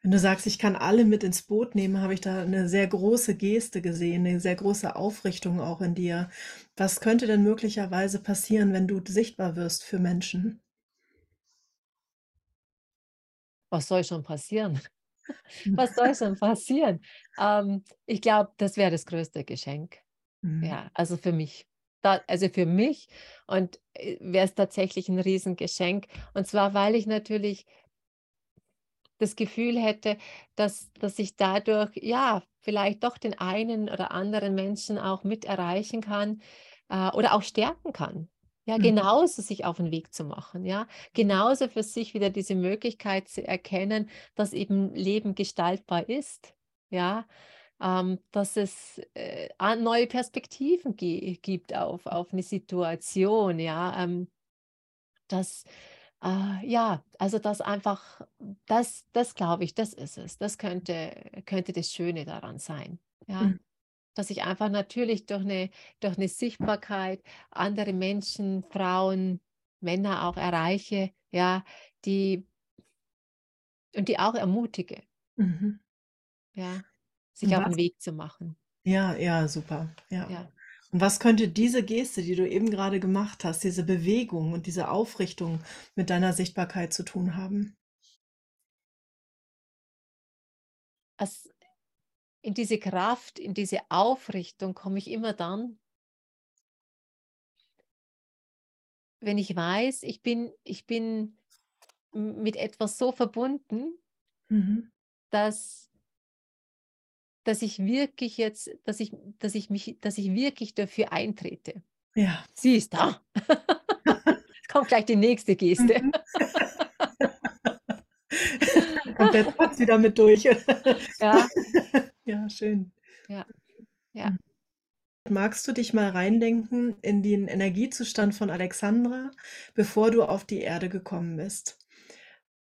[SPEAKER 1] Wenn du sagst: „Ich kann alle mit ins Boot nehmen“, habe ich da 'ne sehr große Geste gesehen, 'ne sehr große Aufrichtung auch in dir. Was könnte denn möglicherweise passieren, wenn du sichtbar wirst für Menschen?
[SPEAKER 2] Was soll schon passieren? Was soll schon passieren? Ähm, ich glaube, das wäre das größte Geschenk.
[SPEAKER 1] Mhm.
[SPEAKER 2] Ja, also für mich. da, also für mich und äh, wäre es tatsächlich ein Riesengeschenk. Und zwar, weil ich natürlich das Gefühl hätte, dass, dass ich dadurch, ja, vielleicht doch den einen oder anderen Menschen auch mit erreichen kann äh, oder auch stärken kann. Ja,
[SPEAKER 1] Mhm.
[SPEAKER 2] genauso sich auf den Weg zu machen, ja. Genauso für sich wieder diese Möglichkeit zu erkennen, dass eben Leben gestaltbar ist, ja. Ähm, dass es äh, neue Perspektiven gi gibt auf, auf eine Situation, ja. Ähm, dass, äh, ja, also das einfach, das, das glaube ich, das ist es. Das könnte, könnte das Schöne daran sein, ja.
[SPEAKER 1] Mhm.
[SPEAKER 2] Dass ich einfach natürlich durch eine, durch eine Sichtbarkeit andere Menschen, Frauen, Männer auch erreiche, ja, die und die auch ermutige,
[SPEAKER 1] Mhm.
[SPEAKER 2] ja, sich
[SPEAKER 1] Und
[SPEAKER 2] auf den
[SPEAKER 1] was
[SPEAKER 2] Weg zu machen.
[SPEAKER 1] ja, ja, super, ja.
[SPEAKER 2] Ja.
[SPEAKER 1] Und was könnte diese Geste, die du eben gerade gemacht hast, diese Bewegung und diese Aufrichtung mit deiner Sichtbarkeit zu tun haben?
[SPEAKER 2] Also in diese Kraft, in diese Aufrichtung komme ich immer dann, wenn ich weiß, ich bin, ich bin mit etwas so verbunden,
[SPEAKER 1] Mhm.
[SPEAKER 2] dass, dass ich wirklich jetzt, dass ich, dass ich mich, dass ich wirklich dafür eintrete.
[SPEAKER 1] Ja.
[SPEAKER 2] Sie ist da. Es kommt gleich die nächste Geste.
[SPEAKER 1] Mhm. Kommt der Satz wieder mit durch.
[SPEAKER 2] Ja,
[SPEAKER 1] Ja, schön.
[SPEAKER 2] ja, ja.
[SPEAKER 1] Mhm. Magst du dich mal reindenken in den Energiezustand von Alexandra, bevor du auf die Erde gekommen bist?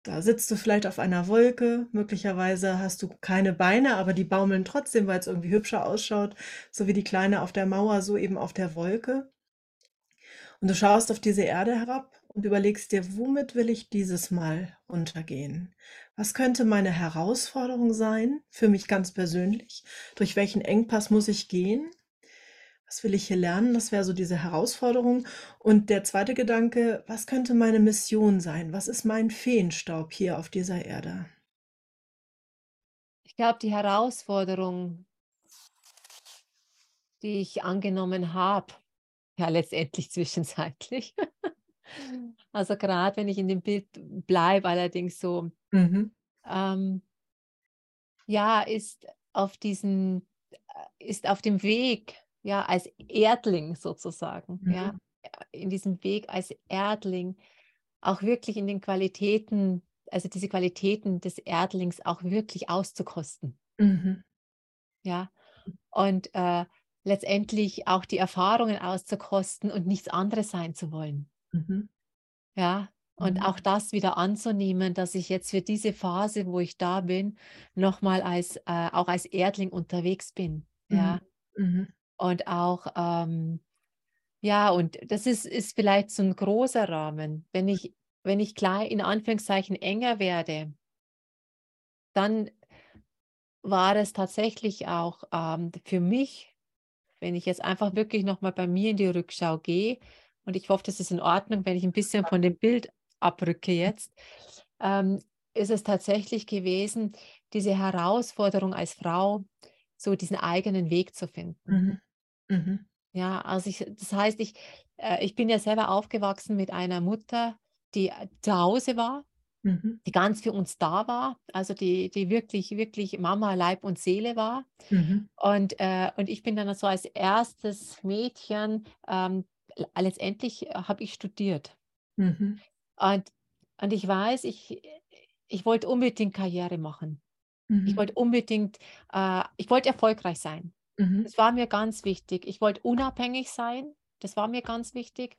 [SPEAKER 1] Da sitzt du vielleicht auf einer Wolke, möglicherweise hast du keine Beine, aber die baumeln trotzdem, weil es irgendwie hübscher ausschaut, so wie die Kleine auf der Mauer, so eben auf der Wolke. Und du schaust auf diese Erde herab und überlegst dir, womit will ich dieses Mal untergehen? Was könnte meine Herausforderung sein, für mich ganz persönlich? Durch welchen Engpass muss ich gehen? Was will ich hier lernen? Das wäre so diese Herausforderung. Und der zweite Gedanke, was könnte meine Mission sein? Was ist mein Feenstaub hier auf dieser Erde?
[SPEAKER 2] Ich glaube, die Herausforderung, die ich angenommen habe, ja, letztendlich zwischenzeitlich. Also gerade wenn ich in dem Bild bleibe, allerdings so,
[SPEAKER 1] Mhm.
[SPEAKER 2] ähm, ja, ist auf diesen, äh, ist auf dem Weg, ja, als Erdling sozusagen, ja,
[SPEAKER 1] Mhm.
[SPEAKER 2] in diesem Weg als Erdling auch wirklich in den Qualitäten, also diese Qualitäten des Erdlings auch wirklich auszukosten,
[SPEAKER 1] Mhm.
[SPEAKER 2] ja, und äh, letztendlich auch die Erfahrungen auszukosten und nichts anderes sein zu wollen.
[SPEAKER 1] Mhm.
[SPEAKER 2] Ja, und
[SPEAKER 1] Mhm.
[SPEAKER 2] auch das wieder anzunehmen, dass ich jetzt für diese Phase, wo ich da bin, nochmal als, äh, auch als Erdling unterwegs bin.
[SPEAKER 1] Mhm.
[SPEAKER 2] Ja,
[SPEAKER 1] Mhm.
[SPEAKER 2] Und auch, ähm, ja, und das ist, ist vielleicht so ein großer Rahmen. Wenn ich, wenn ich klein, in Anführungszeichen enger werde, dann war es tatsächlich auch ähm, für mich, wenn ich jetzt einfach wirklich nochmal bei mir in die Rückschau gehe, und ich hoffe, das ist in Ordnung, wenn ich ein bisschen von dem Bild abrücke jetzt, ähm, ist es tatsächlich gewesen, diese Herausforderung als Frau, so diesen eigenen Weg zu finden.
[SPEAKER 1] Mhm. Mhm.
[SPEAKER 2] Ja, also ich, das heißt, ich, äh, ich bin ja selber aufgewachsen mit einer Mutter, die äh, zu Hause war,
[SPEAKER 1] Mhm.
[SPEAKER 2] die ganz für uns da war, also die, die wirklich, wirklich Mama, Leib und Seele war.
[SPEAKER 1] Mhm.
[SPEAKER 2] Und, äh, und ich bin dann so als erstes Mädchen, ähm, letztendlich äh, habe ich studiert.
[SPEAKER 1] Mhm.
[SPEAKER 2] Und, und ich weiß, ich, ich wollte unbedingt Karriere machen. Ich
[SPEAKER 1] Mhm.
[SPEAKER 2] wollte unbedingt, äh, ich wollte erfolgreich sein.
[SPEAKER 1] Mhm.
[SPEAKER 2] Das war mir ganz wichtig. Ich wollte unabhängig sein. Das war mir ganz wichtig.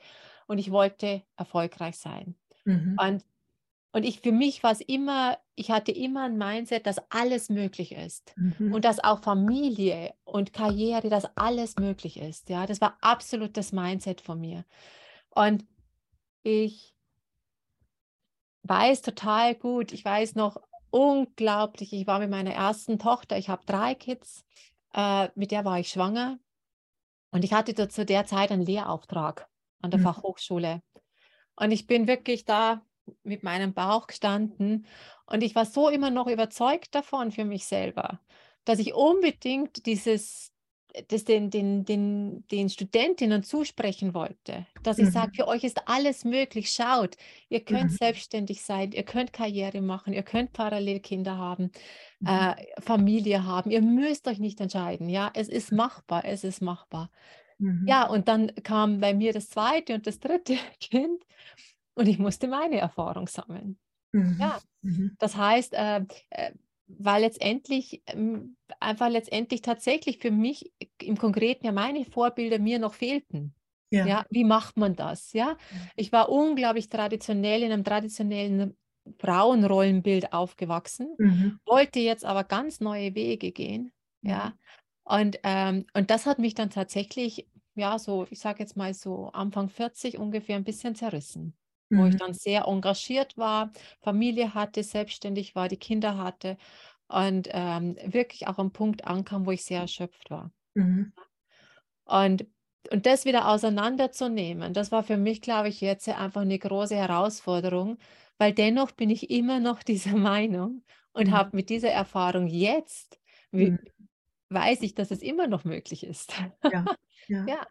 [SPEAKER 2] Und ich wollte erfolgreich sein.
[SPEAKER 1] Mhm.
[SPEAKER 2] Und, und ich, für mich war es immer, ich hatte immer ein Mindset, dass alles möglich ist.
[SPEAKER 1] Mhm.
[SPEAKER 2] Und dass auch Familie und Karriere, dass alles möglich ist. Ja, das war absolut das Mindset von mir. Und ich weiß total gut, ich weiß noch unglaublich, ich war mit meiner ersten Tochter, ich habe drei Kids, äh, mit der war ich schwanger und ich hatte zu der Zeit einen Lehrauftrag an der
[SPEAKER 1] Mhm.
[SPEAKER 2] Fachhochschule. Und ich bin wirklich da mit meinem Bauch gestanden und ich war so immer noch überzeugt davon für mich selber, dass ich unbedingt dieses das den, den, den, den Studentinnen zusprechen wollte, dass ich sage,
[SPEAKER 1] Mhm.
[SPEAKER 2] für euch ist alles möglich. Schaut, ihr könnt
[SPEAKER 1] Mhm.
[SPEAKER 2] selbstständig sein, ihr könnt Karriere machen, ihr könnt parallel Kinder haben,
[SPEAKER 1] Mhm.
[SPEAKER 2] äh, Familie haben. Ihr müsst euch nicht entscheiden. Ja, es ist machbar, es ist machbar.
[SPEAKER 1] Mhm.
[SPEAKER 2] Ja, und dann kam bei mir das zweite und das dritte Kind und ich musste meine Erfahrung sammeln.
[SPEAKER 1] Mhm.
[SPEAKER 2] Ja,
[SPEAKER 1] Mhm.
[SPEAKER 2] das heißt, äh, weil letztendlich ähm, einfach letztendlich tatsächlich für mich im Konkreten ja meine Vorbilder mir noch fehlten.
[SPEAKER 1] Ja.
[SPEAKER 2] Ja, wie macht man das? Ja,
[SPEAKER 1] Mhm.
[SPEAKER 2] ich war unglaublich traditionell in einem traditionellen Frauenrollenbild aufgewachsen,
[SPEAKER 1] Mhm.
[SPEAKER 2] wollte jetzt aber ganz neue Wege gehen. Ja, und, ähm, und das hat mich dann tatsächlich, ja, so, ich sage jetzt mal so Anfang 40 ungefähr ein bisschen zerrissen wo ich
[SPEAKER 1] Mhm.
[SPEAKER 2] dann sehr engagiert war, Familie hatte, selbstständig war, die Kinder hatte und ähm, wirklich auch am Punkt ankam, wo ich sehr erschöpft war.
[SPEAKER 1] Mhm.
[SPEAKER 2] Und, und das wieder auseinanderzunehmen, das war für mich, glaube ich, jetzt einfach eine große Herausforderung, weil dennoch bin ich immer noch dieser Meinung und
[SPEAKER 1] Mhm.
[SPEAKER 2] habe mit dieser Erfahrung jetzt, wie,
[SPEAKER 1] Mhm.
[SPEAKER 2] weiß ich, dass es immer noch möglich ist.
[SPEAKER 1] Ja. Ja.
[SPEAKER 2] Ja,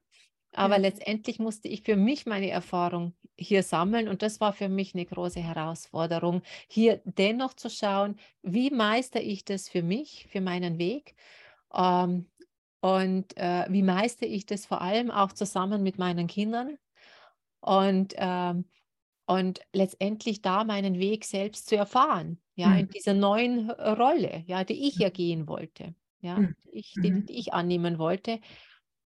[SPEAKER 2] aber
[SPEAKER 1] Ja.
[SPEAKER 2] letztendlich musste ich für mich meine Erfahrung hier sammeln und das war für mich eine große Herausforderung, hier dennoch zu schauen, wie meistere ich das für mich, für meinen Weg ähm, und äh, wie meistere ich das vor allem auch zusammen mit meinen Kindern und, ähm, und letztendlich da meinen Weg selbst zu erfahren, ja, in
[SPEAKER 1] Mhm.
[SPEAKER 2] dieser neuen Rolle, ja, die ich ja gehen wollte, ja,
[SPEAKER 1] Mhm.
[SPEAKER 2] die ich, die, die ich annehmen wollte.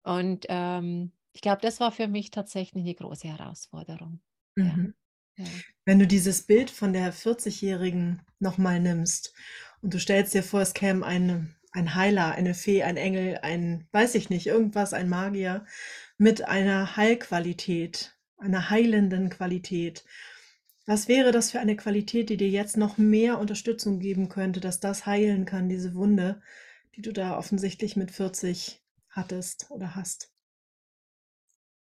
[SPEAKER 2] Und ähm, ich glaube, das war für mich tatsächlich eine große Herausforderung.
[SPEAKER 1] Mhm.
[SPEAKER 2] ja.
[SPEAKER 1] Wenn du dieses Bild von der 40-Jährigen noch mal nimmst und du stellst dir vor, es käme ein ein Heiler, eine Fee, ein Engel, ein weiß ich nicht, irgendwas, ein Magier mit einer Heilqualität, einer heilenden Qualität. Was wäre das für eine Qualität, die dir jetzt noch mehr Unterstützung geben könnte, dass das heilen kann, diese Wunde, die du da offensichtlich mit 40 hattest oder hast?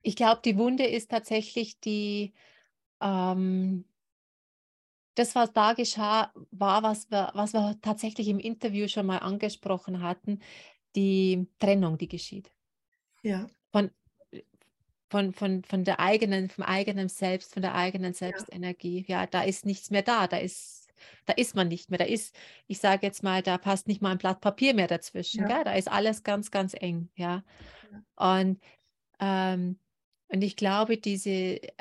[SPEAKER 2] Ich glaube, die Wunde ist tatsächlich die, ähm, das, was da geschah, war, was wir, was wir tatsächlich im Interview schon mal angesprochen hatten, die Trennung, die geschieht.
[SPEAKER 1] Ja.
[SPEAKER 2] Von, von, von, von der eigenen, vom eigenen Selbst, von der eigenen
[SPEAKER 1] Ja.
[SPEAKER 2] Selbstenergie. Ja, da ist nichts mehr da, da ist, da ist man nicht mehr. Da ist, ich sage jetzt mal, da passt nicht mal ein Blatt Papier mehr dazwischen.
[SPEAKER 1] Ja.
[SPEAKER 2] Gell? Da ist alles ganz, ganz eng. Ja.
[SPEAKER 1] Ja.
[SPEAKER 2] Und, ähm, und ich glaube, diese, äh,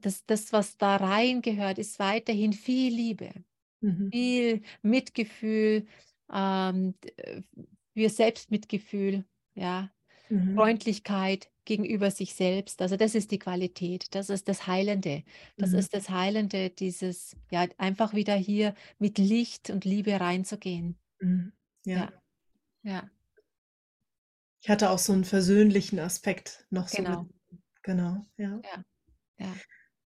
[SPEAKER 2] das, das, was da reingehört, ist weiterhin viel Liebe,
[SPEAKER 1] Mhm.
[SPEAKER 2] viel Mitgefühl, ähm, d- äh, für Selbstmitgefühl, ja,
[SPEAKER 1] Mhm.
[SPEAKER 2] Freundlichkeit gegenüber sich selbst. Also das ist die Qualität, das ist das Heilende. Das
[SPEAKER 1] Mhm.
[SPEAKER 2] ist das Heilende, dieses, ja, einfach wieder hier mit Licht und Liebe reinzugehen.
[SPEAKER 1] Mhm. Ja.
[SPEAKER 2] Ja, ja,
[SPEAKER 1] Ich hatte auch so 'n versöhnlichen Aspekt noch so
[SPEAKER 2] genau.
[SPEAKER 1] Genau, ja.
[SPEAKER 2] Ja, ja.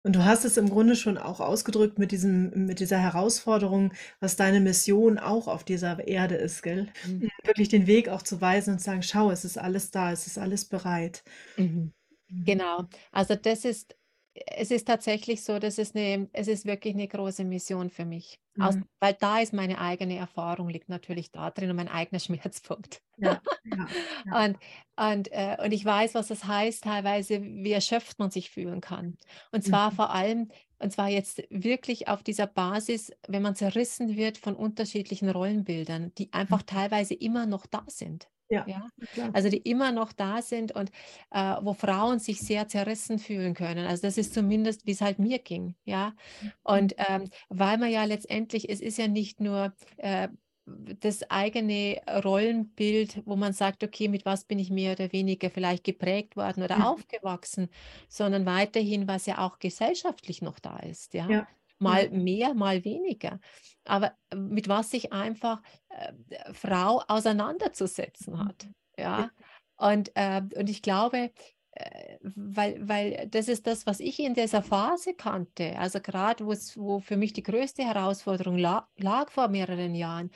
[SPEAKER 1] Und du hast es im Grunde schon auch ausgedrückt mit diesem mit dieser Herausforderung, was deine Mission auch auf dieser Erde ist, gell?
[SPEAKER 2] Mhm.
[SPEAKER 1] Hm, wirklich den Weg auch zu weisen und zu sagen: „Schau, es ist alles da, es ist alles bereit.“
[SPEAKER 2] Mhm.
[SPEAKER 1] Mhm.
[SPEAKER 2] Genau. Also das ist, es ist tatsächlich so, das ist eine, es ist wirklich eine große Mission für mich. Aus,
[SPEAKER 1] Mhm.
[SPEAKER 2] weil da ist meine eigene Erfahrung, liegt natürlich da drin und mein eigener Schmerzpunkt.
[SPEAKER 1] Ja, ja, ja.
[SPEAKER 2] Und, und, äh, und ich weiß, was das heißt, teilweise, wie erschöpft man sich fühlen kann. Und zwar
[SPEAKER 1] Mhm.
[SPEAKER 2] vor allem, und zwar jetzt wirklich auf dieser Basis, wenn man zerrissen wird von unterschiedlichen Rollenbildern, die einfach
[SPEAKER 1] Mhm.
[SPEAKER 2] teilweise immer noch da sind.
[SPEAKER 1] Ja,
[SPEAKER 2] Ja, also die immer noch da sind und äh, wo Frauen sich sehr zerrissen fühlen können. Also das ist zumindest, wie es halt mir ging, ja.
[SPEAKER 1] Mhm.
[SPEAKER 2] Und ähm, weil man ja letztendlich, es ist ja nicht nur äh, das eigene Rollenbild, wo man sagt, okay, mit was bin ich mehr oder weniger vielleicht geprägt worden oder
[SPEAKER 1] Mhm.
[SPEAKER 2] aufgewachsen, sondern weiterhin, was ja auch gesellschaftlich noch da ist. Ja,
[SPEAKER 1] ja.
[SPEAKER 2] Mal mehr, mal weniger. Aber äh, mit was sich einfach äh, Frau auseinanderzusetzen hat.
[SPEAKER 1] Mhm.
[SPEAKER 2] Ja, und, äh, und ich glaube, äh, weil, weil das ist das, was ich in dieser Phase kannte, also gerade wo für mich die größte Herausforderung la lag vor mehreren Jahren,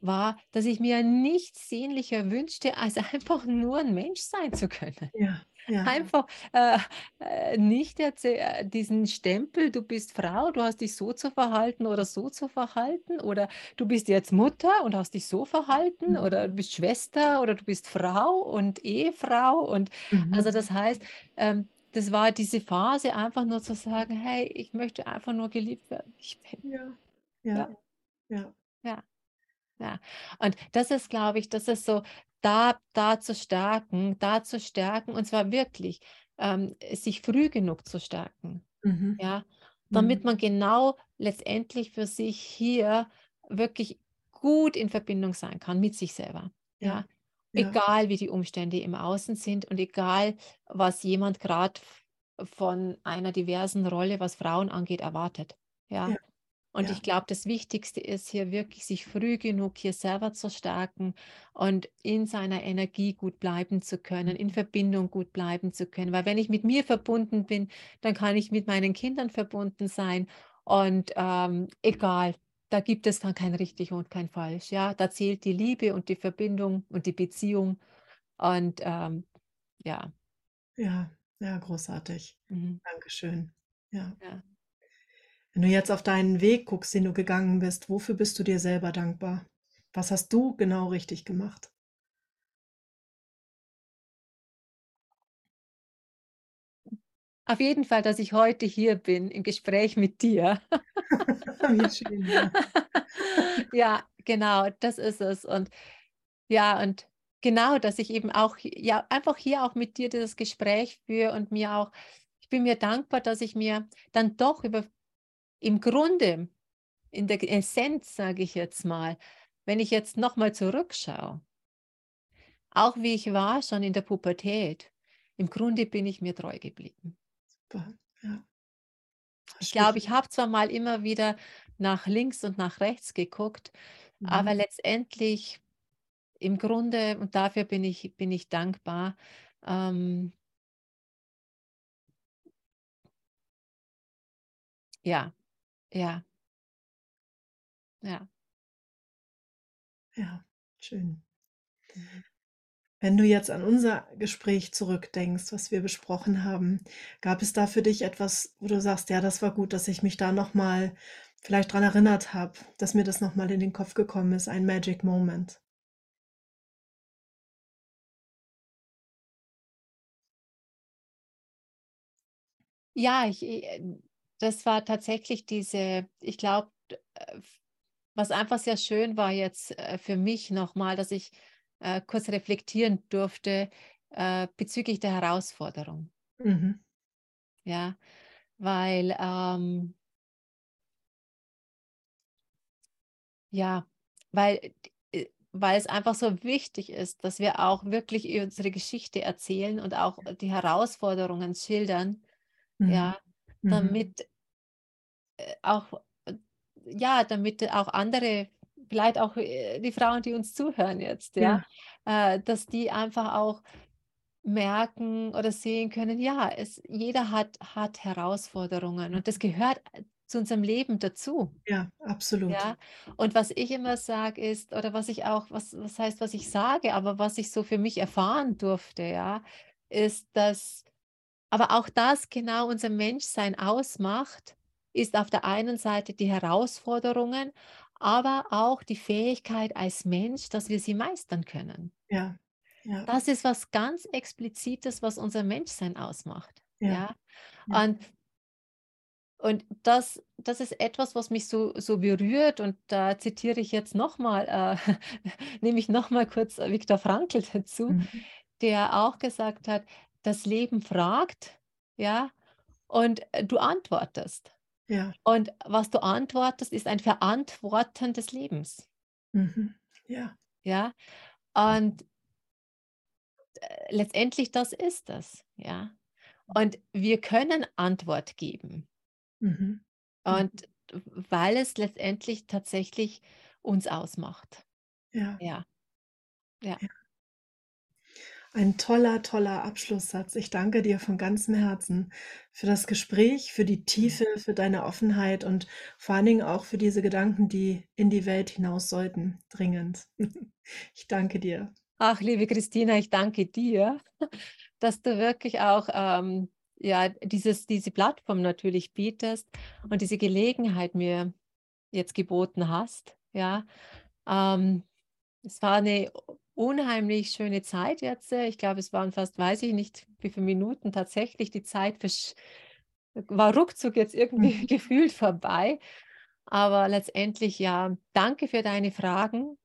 [SPEAKER 2] war, dass ich mir nichts sehnlicher wünschte, als einfach nur ein Mensch sein zu können.
[SPEAKER 1] Ja, ja.
[SPEAKER 2] Einfach äh, äh, nicht äh, diesen Stempel, du bist Frau, du hast dich so zu verhalten oder so zu verhalten oder du bist jetzt Mutter und hast dich so verhalten
[SPEAKER 1] Mhm.
[SPEAKER 2] oder du bist Schwester oder du bist Frau und Ehefrau und also
[SPEAKER 1] Mhm.
[SPEAKER 2] das heißt, ähm, das war diese Phase, einfach nur zu sagen, hey, ich möchte einfach nur geliebt werden.
[SPEAKER 1] Ja,
[SPEAKER 2] ja,
[SPEAKER 1] ja, ja.
[SPEAKER 2] ja. Ja, und das ist, glaube ich, das ist so, da, da zu stärken, da zu stärken, und zwar wirklich, ähm, sich früh genug zu stärken,
[SPEAKER 1] Mhm.
[SPEAKER 2] ja, damit
[SPEAKER 1] Mhm.
[SPEAKER 2] man genau letztendlich für sich hier wirklich gut in Verbindung sein kann mit sich selber,
[SPEAKER 1] Ja,
[SPEAKER 2] ja,
[SPEAKER 1] ja,
[SPEAKER 2] egal wie die Umstände im Außen sind und egal, was jemand gerade von einer diversen Rolle, was Frauen angeht, erwartet,
[SPEAKER 1] ja,
[SPEAKER 2] ja. Und
[SPEAKER 1] ja.
[SPEAKER 2] ich glaube, das Wichtigste ist hier wirklich, sich früh genug hier selber zu stärken und in seiner Energie gut bleiben zu können, in. Verbindung gut bleiben zu können. Weil wenn ich mit mir verbunden bin, dann kann ich mit meinen Kindern verbunden sein. Und ähm, egal, da gibt es dann kein richtig und kein falsch. Ja, da zählt die Liebe und die Verbindung und die Beziehung. Und ähm, ja,
[SPEAKER 1] Ja, ja, großartig.
[SPEAKER 2] mhm,
[SPEAKER 1] Dankeschön. Ja.
[SPEAKER 2] ja.
[SPEAKER 1] Wenn du jetzt auf deinen Weg guckst, den du gegangen bist, wofür bist du dir selber dankbar? Was hast du genau richtig gemacht?
[SPEAKER 2] Auf jeden Fall, dass ich heute hier bin im Gespräch mit dir.
[SPEAKER 1] Wie schön, ja.
[SPEAKER 2] Ja, genau, das ist es. Und ja, und genau, dass ich eben auch, ja, einfach hier auch mit dir dieses Gespräch führe und mir auch, ich bin mir dankbar, dass ich mir dann doch über, im Grunde, in der Essenz, sage ich jetzt mal, wenn ich jetzt nochmal zurückschaue, auch wie ich war schon in der Pubertät, im Grunde bin ich mir treu geblieben.
[SPEAKER 1] Super, ja.
[SPEAKER 2] Ich glaube, ich habe zwar mal immer wieder nach links und nach rechts geguckt,
[SPEAKER 1] Mhm.
[SPEAKER 2] aber letztendlich im Grunde, und dafür bin ich, bin ich dankbar, ähm, ja, ja, ja.
[SPEAKER 1] Ja, schön. Wenn du jetzt an unser Gespräch zurückdenkst, was wir besprochen haben, gab es da für dich etwas, wo du sagst: „Ja, das war gut, dass ich mich da noch mal vielleicht dran erinnert habe, dass mir das noch mal in den Kopf gekommen ist, ein Magic Moment?“
[SPEAKER 2] Ja, ich, äh, das war tatsächlich diese, ich glaube, was einfach sehr schön war jetzt äh, für mich nochmal, dass ich äh, kurz reflektieren durfte äh, bezüglich der Herausforderung.
[SPEAKER 1] Mhm.
[SPEAKER 2] Ja, weil ähm, Ja, weil äh, weil es einfach so wichtig ist, dass wir auch wirklich unsere Geschichte erzählen und auch die Herausforderungen schildern,
[SPEAKER 1] Mhm.
[SPEAKER 2] ja,
[SPEAKER 1] Mhm.
[SPEAKER 2] damit auch, ja, damit auch andere, vielleicht auch äh, die Frauen, die uns zuhören jetzt, ja,
[SPEAKER 1] Ja,
[SPEAKER 2] äh, dass die einfach auch merken oder sehen können, ja, es, jeder hat, hat Herausforderungen und das gehört äh, zu unserem Leben dazu.
[SPEAKER 1] ja, absolut.
[SPEAKER 2] Ja, und was ich immer sage ist oder was ich auch was was heißt, was ich sage, aber was ich so für mich erfahren durfte, ja, ist, dass aber auch das genau unser Menschsein ausmacht, ist auf der einen Seite die Herausforderungen, aber auch die Fähigkeit als Mensch, dass wir sie meistern können.
[SPEAKER 1] Ja, ja,
[SPEAKER 2] Das ist was ganz Explizites, was unser Menschsein ausmacht,
[SPEAKER 1] ja,
[SPEAKER 2] ja? Und Und das das ist etwas, was mich so so berührt und da zitiere ich jetzt noch mal, äh, nehme ich noch mal kurz äh, Viktor Frankl dazu,
[SPEAKER 1] Mhm.
[SPEAKER 2] der auch gesagt hat: „Das Leben fragt, ja, und, äh, du antwortest.
[SPEAKER 1] Ja,
[SPEAKER 2] Und was du antwortest, ist ein Verantworten des Lebens“,
[SPEAKER 1] mhm. Ja,
[SPEAKER 2] ja? Und, äh, letztendlich das ist es, ja? Und wir können Antwort geben.
[SPEAKER 1] mhm. Mhm.
[SPEAKER 2] Und weil es letztendlich tatsächlich uns ausmacht.
[SPEAKER 1] Ja,
[SPEAKER 2] Ja, ja.
[SPEAKER 1] ja. Ein toller, toller Abschlusssatz. Ich danke dir von ganzem Herzen für das Gespräch, für die
[SPEAKER 2] Mhm.
[SPEAKER 1] Tiefe, für deine Offenheit und vor allen Dingen auch für diese Gedanken, die in die Welt hinaus sollten, dringend. Ich danke dir.
[SPEAKER 2] Ach, liebe Christina, ich danke dir, dass du wirklich auch, ähm, ja, dieses diese Plattform natürlich bietest und diese Gelegenheit mir jetzt geboten hast, ja. Ähm, es war eine unheimlich schöne Zeit jetzt. Ich glaube, es waren fast, weiß ich nicht, wie viele Minuten tatsächlich die Zeit war ruckzuck jetzt irgendwie
[SPEAKER 1] Mhm.
[SPEAKER 2] gefühlt vorbei. Aber letztendlich ja, danke für deine Fragen,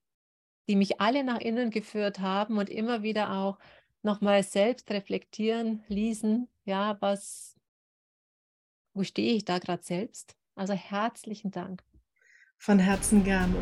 [SPEAKER 2] die mich alle nach innen geführt haben und immer wieder auch noch mal selbst reflektieren ließen, ja, was wo stehe ich da gerade selbst? Also, herzlichen Dank.
[SPEAKER 1] Von Herzen gern.